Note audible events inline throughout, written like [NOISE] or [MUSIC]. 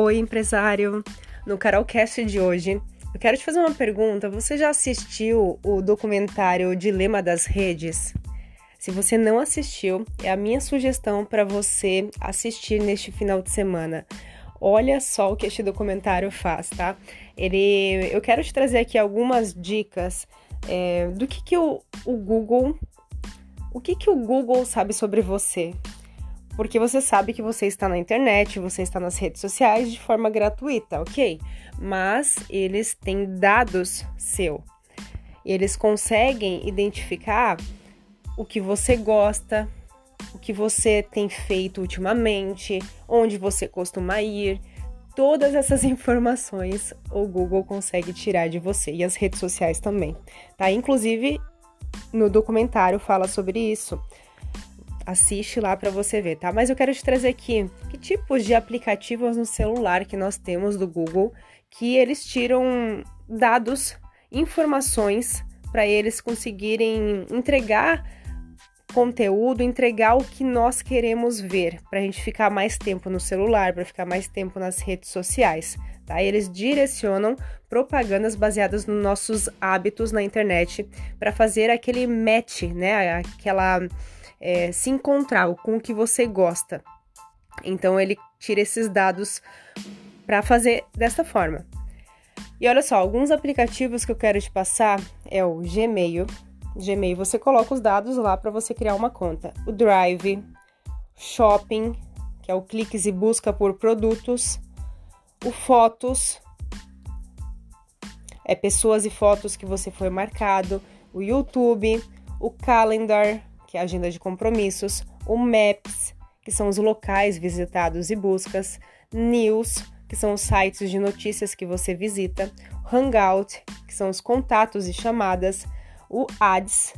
Oi, empresário! No Carolcast de hoje, eu quero te fazer uma pergunta. Você já assistiu o documentário Dilema das Redes? Se você não assistiu, é a minha sugestão para você assistir neste final de semana. Olha só o que este documentário faz, tá? Ele, eu quero te trazer aqui algumas dicas é, do que, que o, o Google, o que, que o Google sabe sobre você, porque você sabe que você está na internet, você está nas redes sociais de forma gratuita, ok? Mas eles têm dados seu. Eles conseguem identificar o que você gosta, o que você tem feito ultimamente, onde você costuma ir. Todas essas [LAUGHS] informações o Google consegue tirar de você e as redes sociais também, tá? Inclusive no documentário fala sobre isso assiste lá para você ver, tá? Mas eu quero te trazer aqui que tipos de aplicativos no celular que nós temos do Google que eles tiram dados, informações para eles conseguirem entregar conteúdo, entregar o que nós queremos ver, para a gente ficar mais tempo no celular, para ficar mais tempo nas redes sociais, tá? Eles direcionam propagandas baseadas nos nossos hábitos na internet para fazer aquele match, né? Aquela é, se encontrar com o que você gosta. Então ele tira esses dados para fazer desta forma. E olha só, alguns aplicativos que eu quero te passar é o Gmail. Gmail, você coloca os dados lá para você criar uma conta. O Drive, Shopping, que é o cliques e busca por produtos. O Fotos, é pessoas e fotos que você foi marcado. O YouTube, o Calendar, que é a agenda de compromissos, o Maps, que são os locais visitados e buscas, News, que são os sites de notícias que você visita, Hangout, que são os contatos e chamadas, o Ads,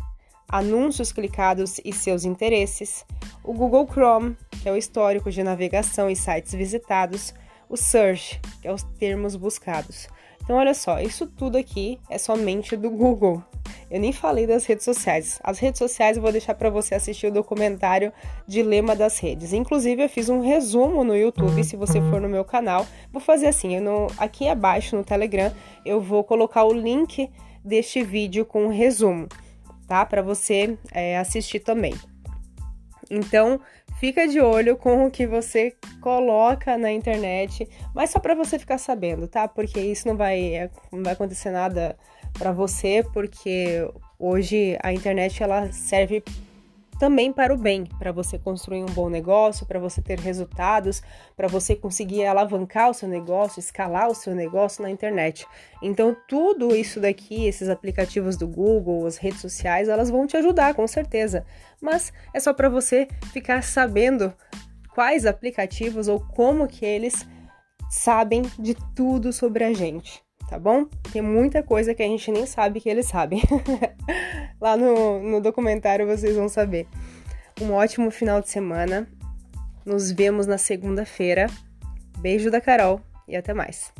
anúncios clicados e seus interesses, o Google Chrome, que é o histórico de navegação e sites visitados, o Search, que é os termos buscados. Então, olha só, isso tudo aqui é somente do Google. Eu nem falei das redes sociais. As redes sociais eu vou deixar para você assistir o documentário Dilema das Redes. Inclusive, eu fiz um resumo no YouTube, se você for no meu canal. Vou fazer assim, aqui abaixo no Telegram, eu vou colocar o link deste vídeo com um resumo, tá? Para você é, assistir também. Então, fica de olho com o que você coloca na internet, mas só para você ficar sabendo, tá? Porque isso não vai, é, não vai acontecer nada para você, porque hoje a internet ela serve também para o bem, para você construir um bom negócio, para você ter resultados, para você conseguir alavancar o seu negócio, escalar o seu negócio na internet. Então, tudo isso daqui, esses aplicativos do Google, as redes sociais, elas vão te ajudar, com certeza. Mas é só para você ficar sabendo quais aplicativos ou como que eles sabem de tudo sobre a gente tá bom? Tem muita coisa que a gente nem sabe que eles sabem. [LAUGHS] Lá no, no documentário vocês vão saber. Um ótimo final de semana. Nos vemos na segunda-feira. Beijo da Carol e até mais.